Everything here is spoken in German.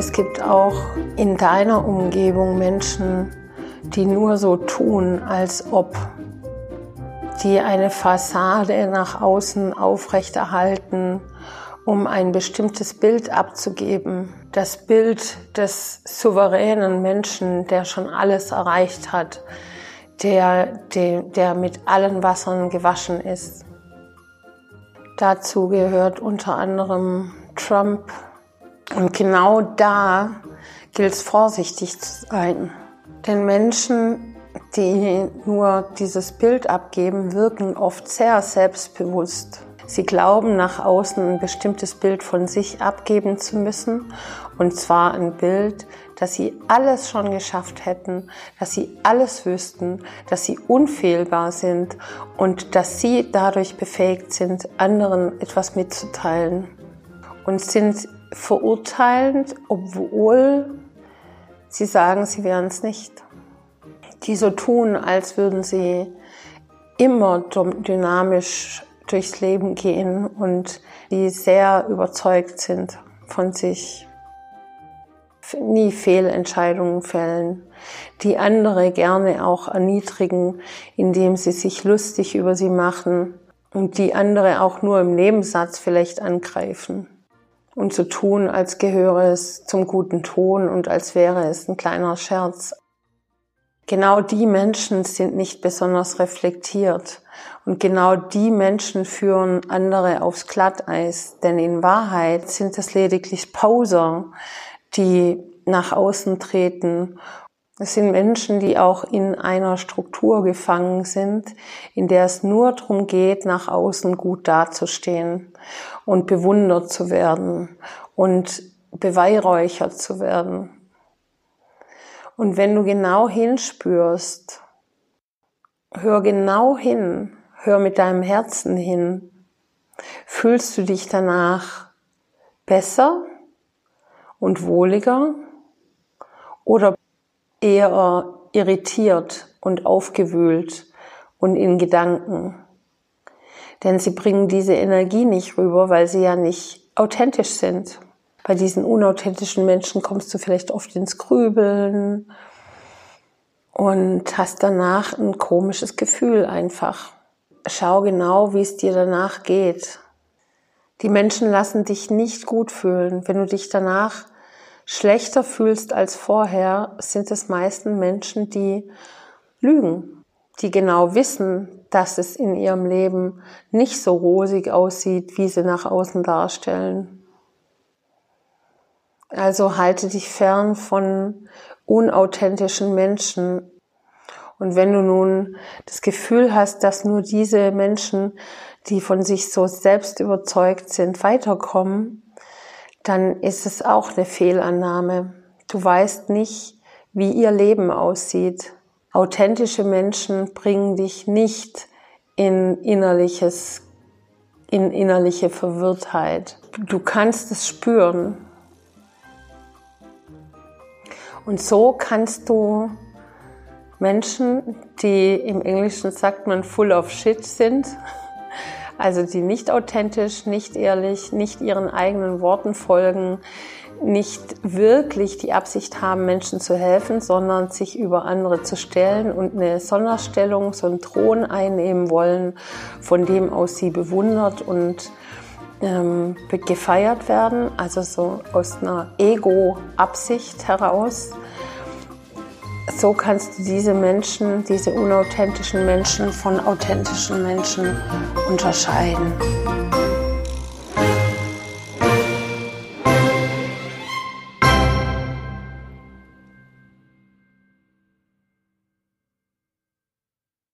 es gibt auch in deiner Umgebung Menschen, die nur so tun, als ob, die eine Fassade nach außen aufrechterhalten, um ein bestimmtes Bild abzugeben. Das Bild des souveränen Menschen, der schon alles erreicht hat, der, der, der mit allen Wassern gewaschen ist. Dazu gehört unter anderem Trump. Und genau da gilt es vorsichtig zu sein. Denn Menschen, die nur dieses Bild abgeben, wirken oft sehr selbstbewusst. Sie glauben nach außen ein bestimmtes Bild von sich abgeben zu müssen. Und zwar ein Bild, dass sie alles schon geschafft hätten, dass sie alles wüssten, dass sie unfehlbar sind und dass sie dadurch befähigt sind, anderen etwas mitzuteilen. Und sind verurteilend, obwohl sie sagen, sie wären es nicht. Die so tun, als würden sie immer dynamisch durchs Leben gehen und die sehr überzeugt sind von sich, nie Fehlentscheidungen fällen, die andere gerne auch erniedrigen, indem sie sich lustig über sie machen und die andere auch nur im Nebensatz vielleicht angreifen und so tun, als gehöre es zum guten Ton und als wäre es ein kleiner Scherz. Genau die Menschen sind nicht besonders reflektiert und genau die Menschen führen andere aufs Glatteis, denn in Wahrheit sind es lediglich Pauser, die nach außen treten. Es sind Menschen, die auch in einer Struktur gefangen sind, in der es nur darum geht, nach außen gut dazustehen und bewundert zu werden und beweihräuchert zu werden. Und wenn du genau hinspürst, hör genau hin, hör mit deinem Herzen hin, fühlst du dich danach besser und wohliger oder eher irritiert und aufgewühlt und in Gedanken? Denn sie bringen diese Energie nicht rüber, weil sie ja nicht authentisch sind. Bei diesen unauthentischen Menschen kommst du vielleicht oft ins Grübeln und hast danach ein komisches Gefühl einfach. Schau genau, wie es dir danach geht. Die Menschen lassen dich nicht gut fühlen. Wenn du dich danach schlechter fühlst als vorher, sind es meistens Menschen, die lügen, die genau wissen, dass es in ihrem Leben nicht so rosig aussieht, wie sie nach außen darstellen. Also halte dich fern von unauthentischen Menschen. Und wenn du nun das Gefühl hast, dass nur diese Menschen, die von sich so selbst überzeugt sind, weiterkommen, dann ist es auch eine Fehlannahme. Du weißt nicht, wie ihr Leben aussieht. Authentische Menschen bringen dich nicht in innerliches, in innerliche Verwirrtheit. Du kannst es spüren. Und so kannst du Menschen, die im Englischen sagt man full of shit sind, also die nicht authentisch, nicht ehrlich, nicht ihren eigenen Worten folgen, nicht wirklich die Absicht haben, Menschen zu helfen, sondern sich über andere zu stellen und eine Sonderstellung, so einen Thron einnehmen wollen, von dem aus sie bewundert und ähm, gefeiert werden, also so aus einer Ego-Absicht heraus. So kannst du diese Menschen, diese unauthentischen Menschen von authentischen Menschen unterscheiden.